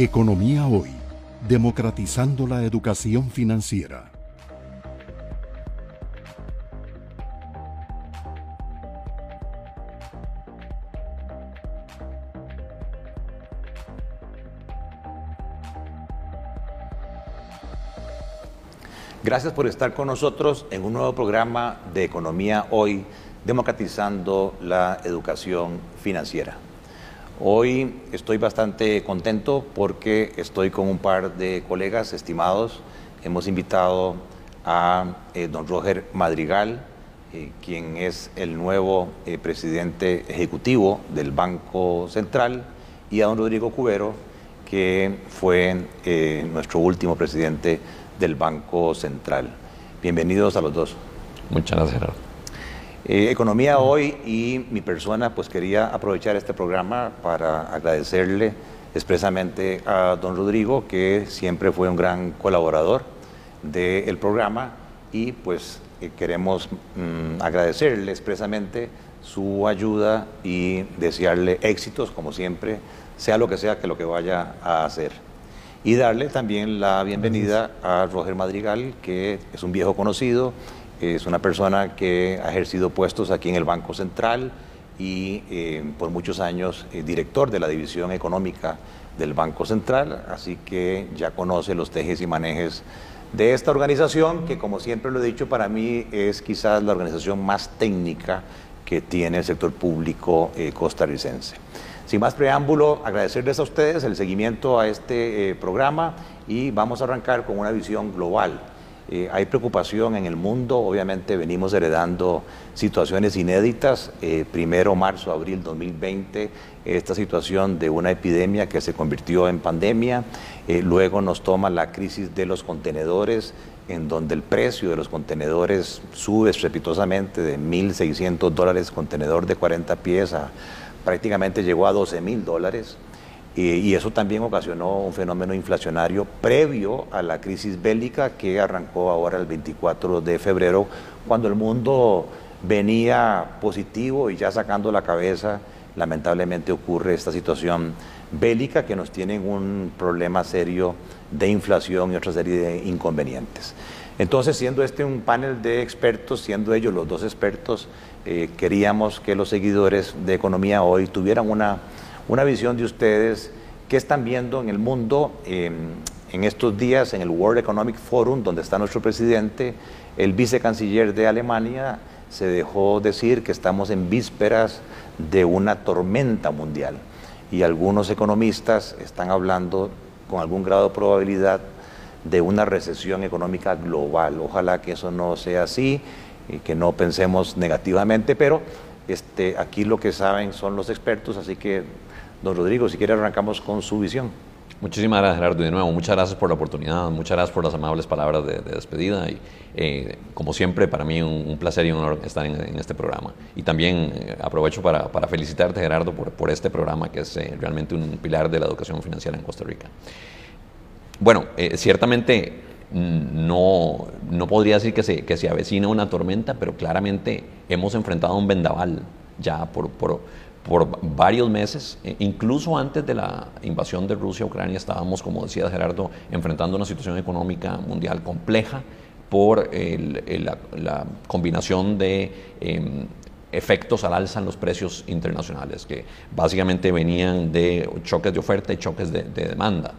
Economía Hoy, democratizando la educación financiera. Gracias por estar con nosotros en un nuevo programa de Economía Hoy, democratizando la educación financiera. Hoy estoy bastante contento porque estoy con un par de colegas estimados. Hemos invitado a eh, don Roger Madrigal, eh, quien es el nuevo eh, presidente ejecutivo del Banco Central, y a don Rodrigo Cubero, que fue nuestro último presidente del Banco Central. Bienvenidos a los dos. Muchas gracias, Gerardo. Eh, Economía Hoy y mi persona, pues quería aprovechar este programa para agradecerle expresamente a don Rodrigo, que siempre fue un gran colaborador del programa y pues eh, queremos mm, agradecerle expresamente su ayuda y desearle éxitos, como siempre, sea lo que sea que lo que vaya a hacer. Y darle también la bienvenida a Roger Madrigal, que es un viejo conocido, es una persona que ha ejercido puestos aquí en el Banco Central y eh, por muchos años eh, director de la División Económica del Banco Central, así que ya conoce los tejes y manejes de esta organización, que como siempre lo he dicho, para mí es quizás la organización más técnica que tiene el sector público eh, costarricense. Sin más preámbulo, agradecerles a ustedes el seguimiento a este programa y vamos a arrancar con una visión global eh, hay preocupación en el mundo, obviamente venimos heredando situaciones inéditas. Eh, primero, marzo, abril 2020, esta situación de una epidemia que se convirtió en pandemia. Eh, luego nos toma la crisis de los contenedores, en donde el precio de los contenedores sube estrepitosamente de 1.600 dólares contenedor de 40 pies a prácticamente llegó a 12 mil dólares y eso también ocasionó un fenómeno inflacionario previo a la crisis bélica que arrancó ahora el 24 de febrero, cuando el mundo venía positivo y ya sacando la cabeza, lamentablemente ocurre esta situación bélica que nos tiene un problema serio de inflación y otra serie de inconvenientes. Entonces, siendo este un panel de expertos, siendo ellos los dos expertos, eh, queríamos que los seguidores de Economía Hoy tuvieran una una visión de ustedes, qué están viendo en el mundo em, en estos días en el World Economic Forum, donde está nuestro presidente, el vicecanciller de Alemania se dejó decir que estamos en vísperas de una tormenta mundial y algunos economistas están hablando con algún grado de probabilidad de una recesión económica global. Ojalá que eso no sea así y que no pensemos negativamente, pero este, aquí lo que saben son los expertos, así que Don Rodrigo, si quiere arrancamos con su visión. Muchísimas gracias Gerardo de nuevo, muchas gracias por la oportunidad, muchas gracias por las amables palabras de, despedida y eh, como siempre para mí un, placer y un honor estar en, este programa. Y también eh, aprovecho para, felicitarte Gerardo por, este programa que es eh, realmente un pilar de la educación financiera en Costa Rica. Bueno, ciertamente mm, no, no podría decir que se, que se avecina una tormenta, pero claramente hemos enfrentado un vendaval ya por, por por varios meses, e incluso antes de la invasión de Rusia a Ucrania, estábamos, como decía Gerardo, enfrentando una situación económica mundial compleja por la, combinación de em, efectos al alza en los precios internacionales, que básicamente venían de choques de oferta y choques de demanda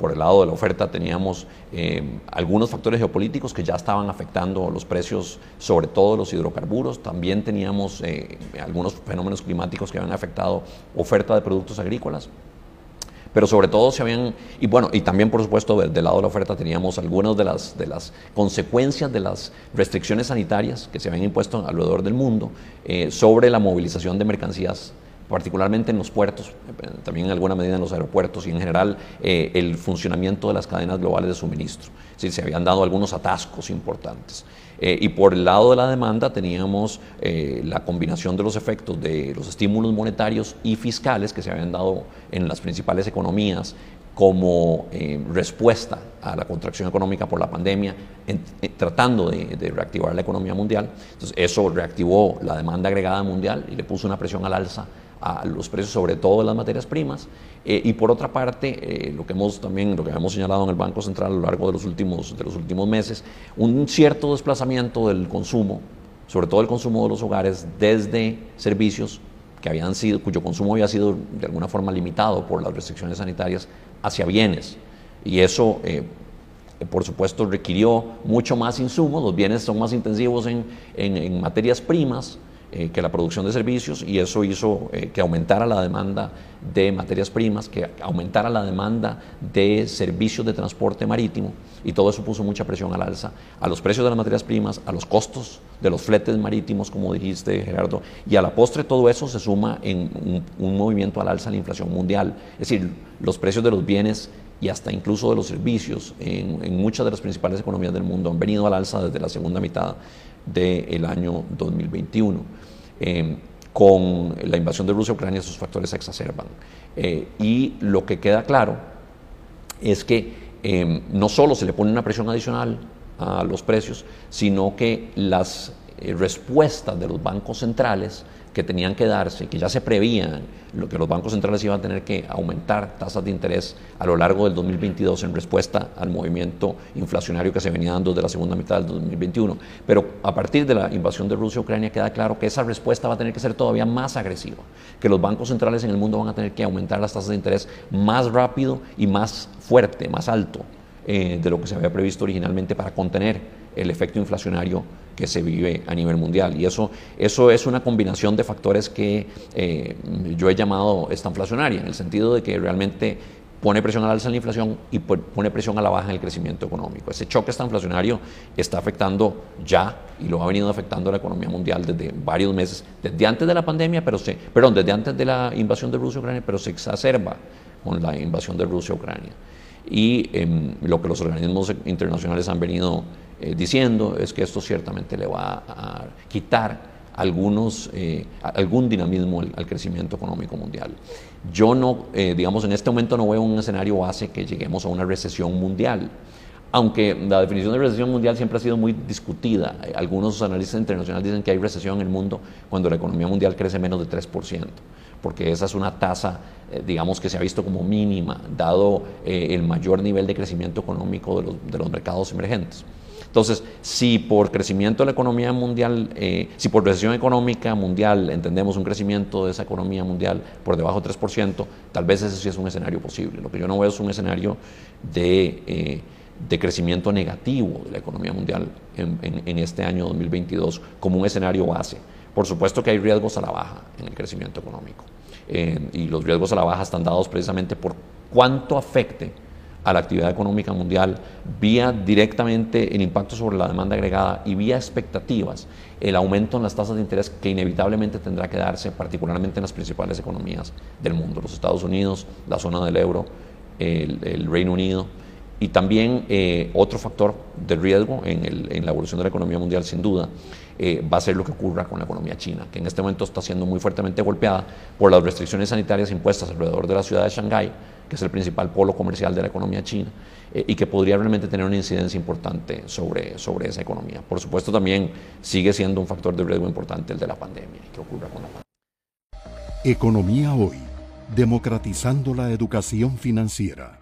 por el lado de la oferta teníamos eh, algunos factores geopolíticos que ya estaban afectando los precios, sobre todo los hidrocarburos. También teníamos eh, algunos fenómenos climáticos que habían afectado oferta de productos agrícolas. Pero sobre todo se habían, y bueno, y también por supuesto del, lado de la oferta teníamos algunas de las, de las consecuencias de las restricciones sanitarias que se habían impuesto alrededor del mundo eh, sobre la movilización de mercancías particularmente en los puertos, también en alguna medida en los aeropuertos y en general eh, el funcionamiento de las cadenas globales de suministro. Sí, se habían dado algunos atascos importantes. Eh, y por el lado de la demanda teníamos eh, la combinación de los efectos de los estímulos monetarios y fiscales que se habían dado en las principales economías como respuesta a la contracción económica por la pandemia, tratando de, reactivar la economía mundial. Entonces, eso reactivó la demanda agregada mundial y le puso una presión al alza a los precios, sobre todo de las materias primas. Eh, y por otra parte, eh, lo que hemos también, lo que hemos señalado en el Banco Central a lo largo de los últimos, de los últimos meses, un cierto desplazamiento del consumo, sobre todo el consumo de los hogares, desde servicios que habían sido, cuyo consumo había sido de alguna forma limitado por las restricciones sanitarias hacia bienes. Y eso, eh, por supuesto, requirió mucho más insumos. Los bienes son más intensivos en, en, materias primas eh, que la producción de servicios y eso hizo eh, que aumentara la demanda de materias primas, que aumentara la demanda de servicios de transporte marítimo y todo eso puso mucha presión al alza a los precios de las materias primas, a los costos de los fletes marítimos, como dijiste Gerardo, y a la postre todo eso se suma en un, movimiento al alza en la inflación mundial. Es decir, los precios de los bienes y hasta incluso de los servicios en, muchas de las principales economías del mundo han venido al alza desde la segunda mitad del año 2021. Em, con la invasión de Rusia a Ucrania, esos factores se exacerban. Eh, y lo que queda claro es que em, no solo se le pone una presión adicional a los precios, sino que las eh, respuestas de los bancos centrales que tenían que darse, que ya se prevían, lo que los bancos centrales iban a tener que aumentar tasas de interés a lo largo del 2022 en respuesta al movimiento inflacionario que se venía dando desde la segunda mitad del 2021. Pero a partir de la invasión de Rusia a Ucrania queda claro que esa respuesta va a tener que ser todavía más agresiva, que los bancos centrales en el mundo van a tener que aumentar las tasas de interés más rápido y más fuerte, más alto eh, de lo que se había previsto originalmente para contener el efecto inflacionario que se vive a nivel mundial. Y eso, eso es una combinación de factores que eh, yo he llamado estanflacionaria, en el sentido de que realmente pone presión al alza en la inflación y pone presión a la baja en el crecimiento económico. Ese choque estanflacionario está afectando ya y lo ha venido afectando a la economía mundial desde varios meses, desde antes de la pandemia, pero se, perdón, desde antes de la invasión de Rusia a Ucrania, pero se exacerba con la invasión de Rusia a Ucrania. Y em, lo que los organismos internacionales han venido eh, diciendo es que esto ciertamente le va a quitar algunos, eh, algún dinamismo al, crecimiento económico mundial. Yo no, eh, digamos, en este momento no veo un escenario base que lleguemos a una recesión mundial, aunque la definición de recesión mundial siempre ha sido muy discutida. Algunos analistas internacionales dicen que hay recesión en el mundo cuando la economía mundial crece menos de 3%, porque esa es una tasa, digamos, que se ha visto como mínima, dado el mayor nivel de crecimiento económico de los, de los mercados emergentes. Entonces, si por crecimiento de la economía mundial, eh, si por recesión económica mundial entendemos un crecimiento de esa economía mundial por debajo de 3%, tal vez ese sí es un escenario posible. Lo que yo no veo es un escenario de, eh, crecimiento negativo de la economía mundial en, este año 2022 como un escenario base. Por supuesto que hay riesgos a la baja en el crecimiento económico. Y los riesgos a la baja están dados precisamente por cuánto afecte a la actividad económica mundial, vía directamente el impacto sobre la demanda agregada y vía expectativas el aumento en las tasas de interés que inevitablemente tendrá que darse, particularmente en las principales economías del mundo, los Estados Unidos, la zona del euro, el, Reino Unido. Y también eh, otro factor de riesgo en, la evolución de la economía mundial, sin duda, eh, va a ser lo que ocurra con la economía china, que en este momento está siendo muy fuertemente golpeada por las restricciones sanitarias impuestas alrededor de la ciudad de Shanghái que es el principal polo comercial de la economía china, eh, y que podría realmente tener una incidencia importante sobre, sobre esa economía. Por supuesto, también sigue siendo un factor de riesgo importante el de la pandemia que ocurra con la pandemia. Economía hoy, democratizando la educación financiera.